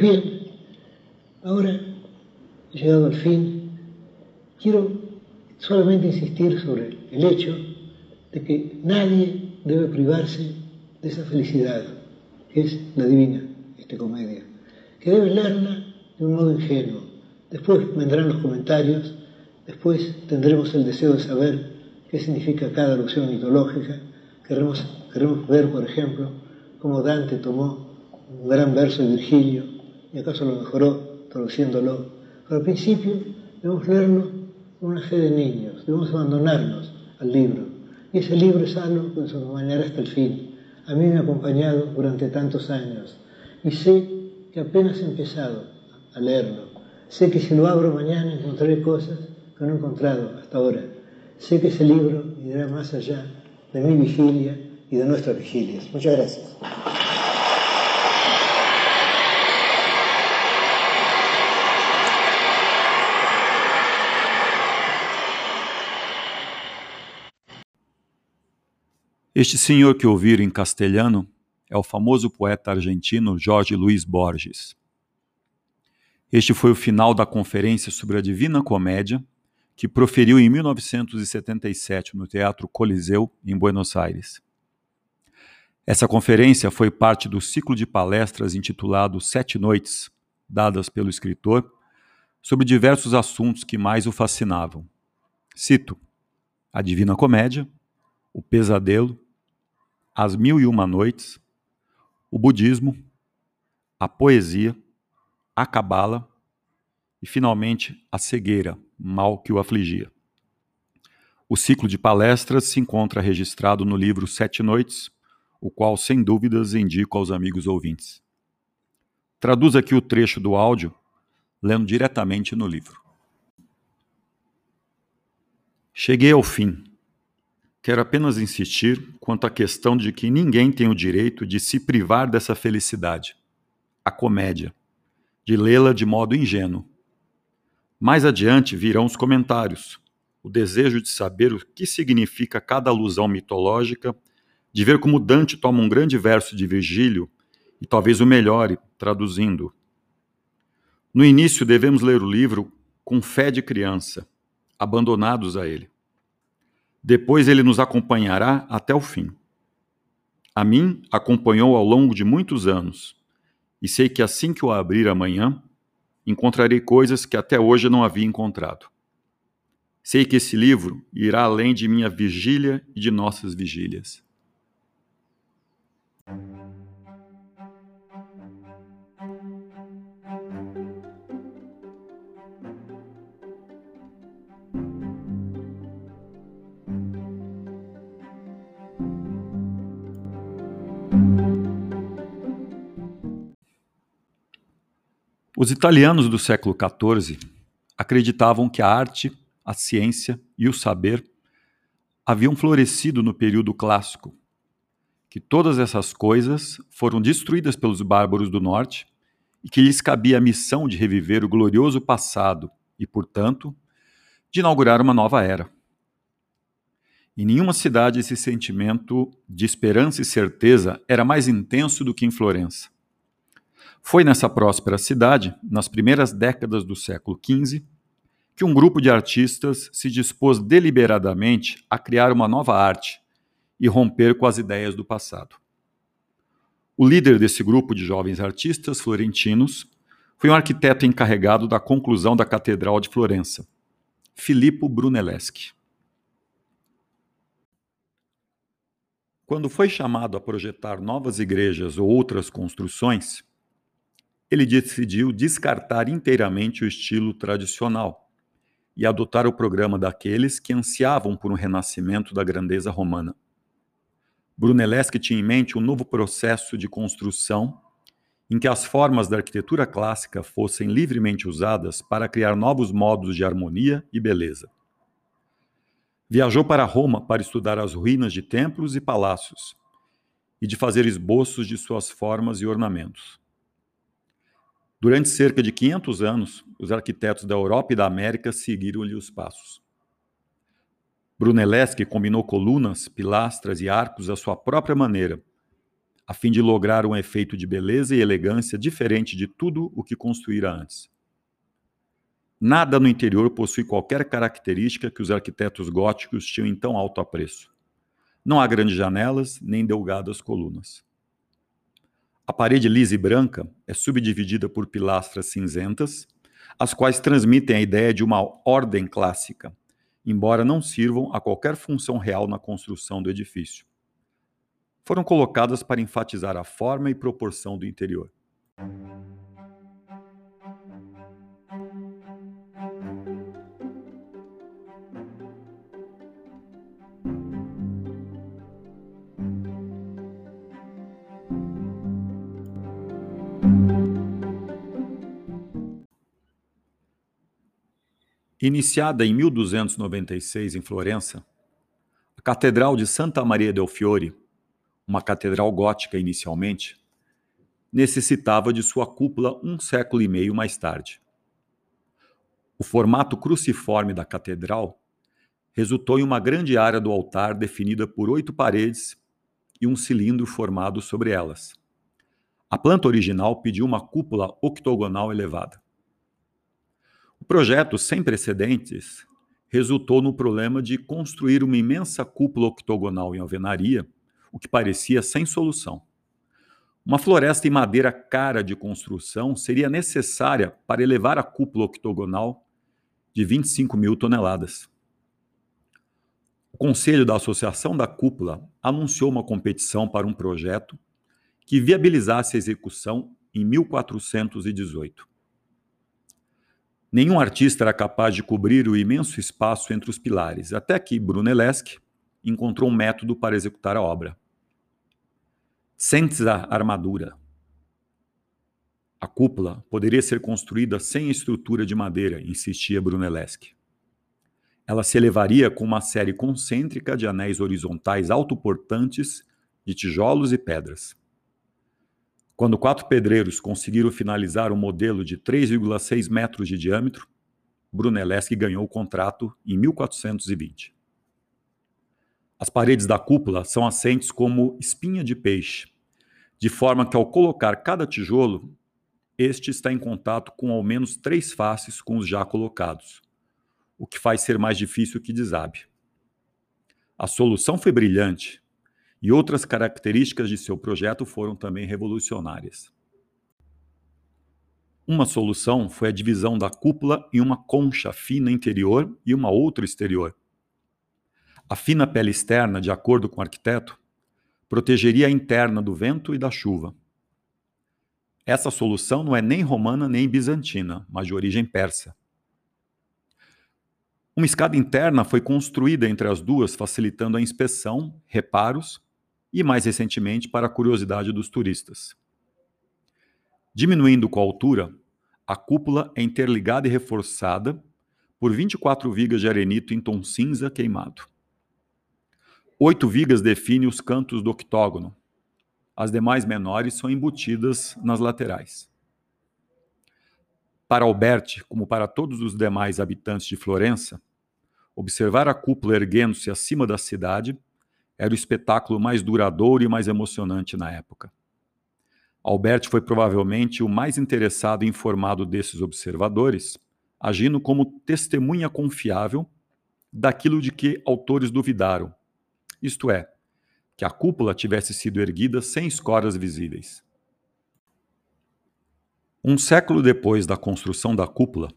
Bien, ahora, llegado al fin, quiero solamente insistir sobre el hecho de que nadie debe privarse de esa felicidad, que es la divina esta comedia, que debe leerla de un modo ingenuo. Después vendrán los comentarios, después tendremos el deseo de saber qué significa cada alusión mitológica, queremos, queremos ver, por ejemplo, cómo Dante tomó un gran verso de Virgilio y acaso lo mejoró traduciéndolo. Pero al principio debemos leerlo con una fe de niños, debemos abandonarnos al libro. Y ese libro es algo que nos acompañará hasta el fin. A mí me ha acompañado durante tantos años y sé que apenas he empezado a leerlo. Sé que si lo abro mañana encontraré cosas que no he encontrado hasta ahora. Sé que ese libro irá más allá de mi vigilia y de nuestras vigilias. Muchas gracias. Este senhor que ouviram em castelhano é o famoso poeta argentino Jorge Luiz Borges. Este foi o final da conferência sobre a Divina Comédia, que proferiu em 1977 no Teatro Coliseu, em Buenos Aires. Essa conferência foi parte do ciclo de palestras intitulado Sete Noites, dadas pelo escritor, sobre diversos assuntos que mais o fascinavam. Cito: a Divina Comédia, o pesadelo, as Mil e Uma Noites, o budismo, a poesia, a cabala e, finalmente, a cegueira, mal que o afligia. O ciclo de palestras se encontra registrado no livro Sete Noites, o qual, sem dúvidas, indico aos amigos ouvintes. Traduz aqui o trecho do áudio, lendo diretamente no livro. Cheguei ao fim Quero apenas insistir quanto à questão de que ninguém tem o direito de se privar dessa felicidade, a comédia, de lê-la de modo ingênuo. Mais adiante virão os comentários, o desejo de saber o que significa cada alusão mitológica, de ver como Dante toma um grande verso de Virgílio e talvez o melhore, traduzindo. No início devemos ler o livro com fé de criança, abandonados a ele. Depois ele nos acompanhará até o fim. A mim acompanhou ao longo de muitos anos, e sei que assim que o abrir amanhã, encontrarei coisas que até hoje não havia encontrado. Sei que esse livro irá além de minha vigília e de nossas vigílias. Os italianos do século XIV acreditavam que a arte, a ciência e o saber haviam florescido no período clássico, que todas essas coisas foram destruídas pelos bárbaros do norte e que lhes cabia a missão de reviver o glorioso passado e, portanto, de inaugurar uma nova era. Em nenhuma cidade esse sentimento de esperança e certeza era mais intenso do que em Florença. Foi nessa próspera cidade, nas primeiras décadas do século XV, que um grupo de artistas se dispôs deliberadamente a criar uma nova arte e romper com as ideias do passado. O líder desse grupo de jovens artistas florentinos foi um arquiteto encarregado da conclusão da Catedral de Florença, Filippo Brunelleschi. Quando foi chamado a projetar novas igrejas ou outras construções, ele decidiu descartar inteiramente o estilo tradicional e adotar o programa daqueles que ansiavam por um renascimento da grandeza romana. Brunelleschi tinha em mente um novo processo de construção em que as formas da arquitetura clássica fossem livremente usadas para criar novos modos de harmonia e beleza. Viajou para Roma para estudar as ruínas de templos e palácios e de fazer esboços de suas formas e ornamentos. Durante cerca de 500 anos, os arquitetos da Europa e da América seguiram-lhe os passos. Brunelleschi combinou colunas, pilastras e arcos à sua própria maneira, a fim de lograr um efeito de beleza e elegância diferente de tudo o que construíra antes. Nada no interior possui qualquer característica que os arquitetos góticos tinham em tão alto apreço. Não há grandes janelas, nem delgadas colunas. A parede lisa e branca é subdividida por pilastras cinzentas, as quais transmitem a ideia de uma ordem clássica, embora não sirvam a qualquer função real na construção do edifício. Foram colocadas para enfatizar a forma e proporção do interior. Iniciada em 1296 em Florença, a Catedral de Santa Maria del Fiore, uma catedral gótica inicialmente, necessitava de sua cúpula um século e meio mais tarde. O formato cruciforme da catedral resultou em uma grande área do altar definida por oito paredes e um cilindro formado sobre elas. A planta original pediu uma cúpula octogonal elevada. Projeto, sem precedentes, resultou no problema de construir uma imensa cúpula octogonal em alvenaria, o que parecia sem solução. Uma floresta em madeira cara de construção seria necessária para elevar a cúpula octogonal de 25 mil toneladas. O Conselho da Associação da Cúpula anunciou uma competição para um projeto que viabilizasse a execução em 1418. Nenhum artista era capaz de cobrir o imenso espaço entre os pilares, até que Brunelleschi encontrou um método para executar a obra. Senza armadura. A cúpula poderia ser construída sem estrutura de madeira, insistia Brunelleschi. Ela se elevaria com uma série concêntrica de anéis horizontais autoportantes de tijolos e pedras. Quando quatro pedreiros conseguiram finalizar um modelo de 3,6 metros de diâmetro, Brunelleschi ganhou o contrato em 1420. As paredes da cúpula são assentes como espinha de peixe, de forma que ao colocar cada tijolo, este está em contato com ao menos três faces com os já colocados, o que faz ser mais difícil que desabe. A solução foi brilhante e outras características de seu projeto foram também revolucionárias. Uma solução foi a divisão da cúpula em uma concha fina interior e uma outra exterior. A fina pele externa, de acordo com o arquiteto, protegeria a interna do vento e da chuva. Essa solução não é nem romana nem bizantina, mas de origem persa. Uma escada interna foi construída entre as duas, facilitando a inspeção, reparos e, mais recentemente, para a curiosidade dos turistas. Diminuindo com a altura, a cúpula é interligada e reforçada por 24 vigas de arenito em tom cinza queimado. Oito vigas definem os cantos do octógono. As demais menores são embutidas nas laterais. Para Alberti, como para todos os demais habitantes de Florença, observar a cúpula erguendo-se acima da cidade era o espetáculo mais duradouro e mais emocionante na época. Alberti foi provavelmente o mais interessado e informado desses observadores, agindo como testemunha confiável daquilo de que autores duvidaram, isto é, que a cúpula tivesse sido erguida sem escoras visíveis. Um século depois da construção da cúpula,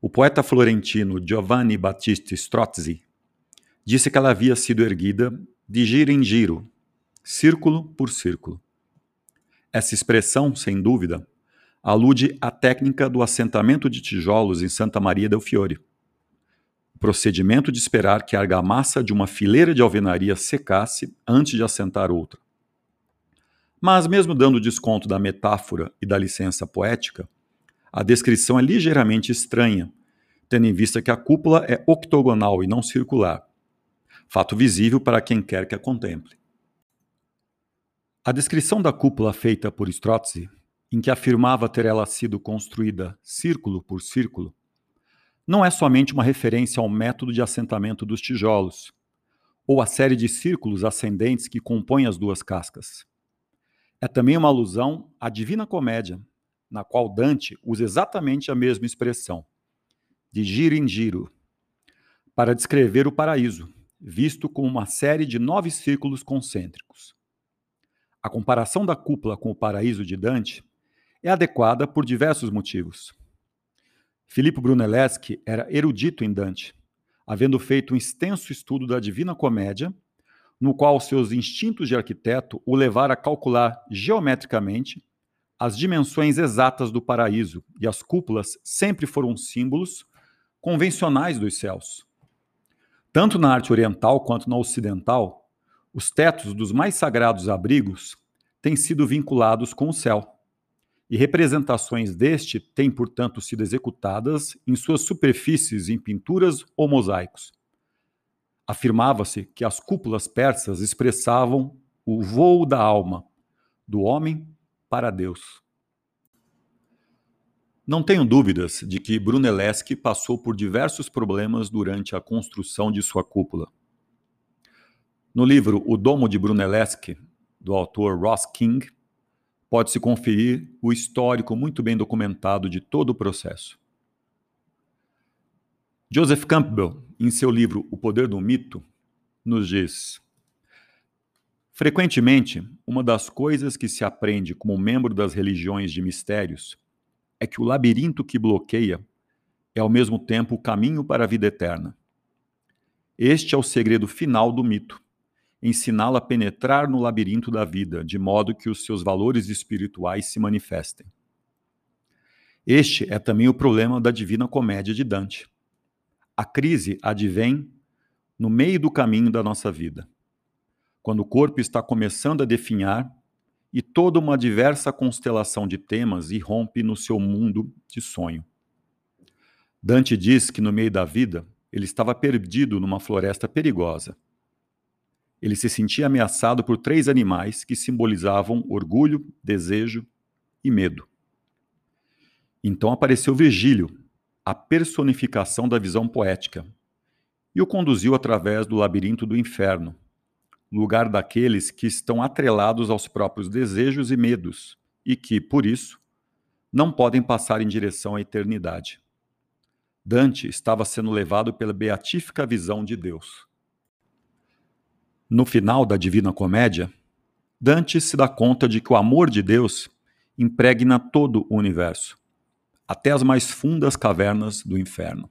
o poeta florentino Giovanni Battista Strozzi disse que ela havia sido erguida de giro em giro, círculo por círculo. Essa expressão, sem dúvida, alude à técnica do assentamento de tijolos em Santa Maria del Fiore. procedimento de esperar que a argamassa de uma fileira de alvenaria secasse antes de assentar outra. Mas, mesmo dando desconto da metáfora e da licença poética, a descrição é ligeiramente estranha, tendo em vista que a cúpula é octogonal e não circular, fato visível para quem quer que a contemple. A descrição da cúpula feita por Strozzi, em que afirmava ter ela sido construída círculo por círculo, não é somente uma referência ao método de assentamento dos tijolos, ou à série de círculos ascendentes que compõem as duas cascas. É também uma alusão à Divina Comédia, na qual Dante usa exatamente a mesma expressão, de giro em giro, para descrever o paraíso, visto como uma série de nove círculos concêntricos. A comparação da cúpula com o paraíso de Dante é adequada por diversos motivos. Filippo Brunelleschi era erudito em Dante, havendo feito um extenso estudo da Divina Comédia, no qual seus instintos de arquiteto o levaram a calcular geometricamente as dimensões exatas do paraíso, e as cúpulas sempre foram símbolos convencionais dos céus. Tanto na arte oriental quanto na ocidental, os tetos dos mais sagrados abrigos têm sido vinculados com o céu e representações deste têm, portanto, sido executadas em suas superfícies em pinturas ou mosaicos. Afirmava-se que as cúpulas persas expressavam o voo da alma, do homem para Deus. Não tenho dúvidas de que Brunelleschi passou por diversos problemas durante a construção de sua cúpula. No livro O Domo de Brunelleschi, do autor Ross King, pode-se conferir o histórico muito bem documentado de todo o processo. Joseph Campbell, em seu livro O Poder do Mito, nos diz: Frequentemente, uma das coisas que se aprende como membro das religiões de mistérios é que o labirinto que bloqueia é ao mesmo tempo o caminho para a vida eterna. Este é o segredo final do mito ensiná-la a penetrar no labirinto da vida, de modo que os seus valores espirituais se manifestem. Este é também o problema da Divina Comédia de Dante. A crise advém no meio do caminho da nossa vida, quando o corpo está começando a definhar e toda uma diversa constelação de temas irrompe no seu mundo de sonho. Dante diz que no meio da vida ele estava perdido numa floresta perigosa ele se sentia ameaçado por três animais que simbolizavam orgulho, desejo e medo. Então apareceu Virgílio, a personificação da visão poética, e o conduziu através do labirinto do inferno, lugar daqueles que estão atrelados aos próprios desejos e medos e que, por isso, não podem passar em direção à eternidade. Dante estava sendo levado pela beatífica visão de Deus. No final da Divina Comédia, Dante se dá conta de que o amor de Deus impregna todo o universo, até as mais fundas cavernas do inferno.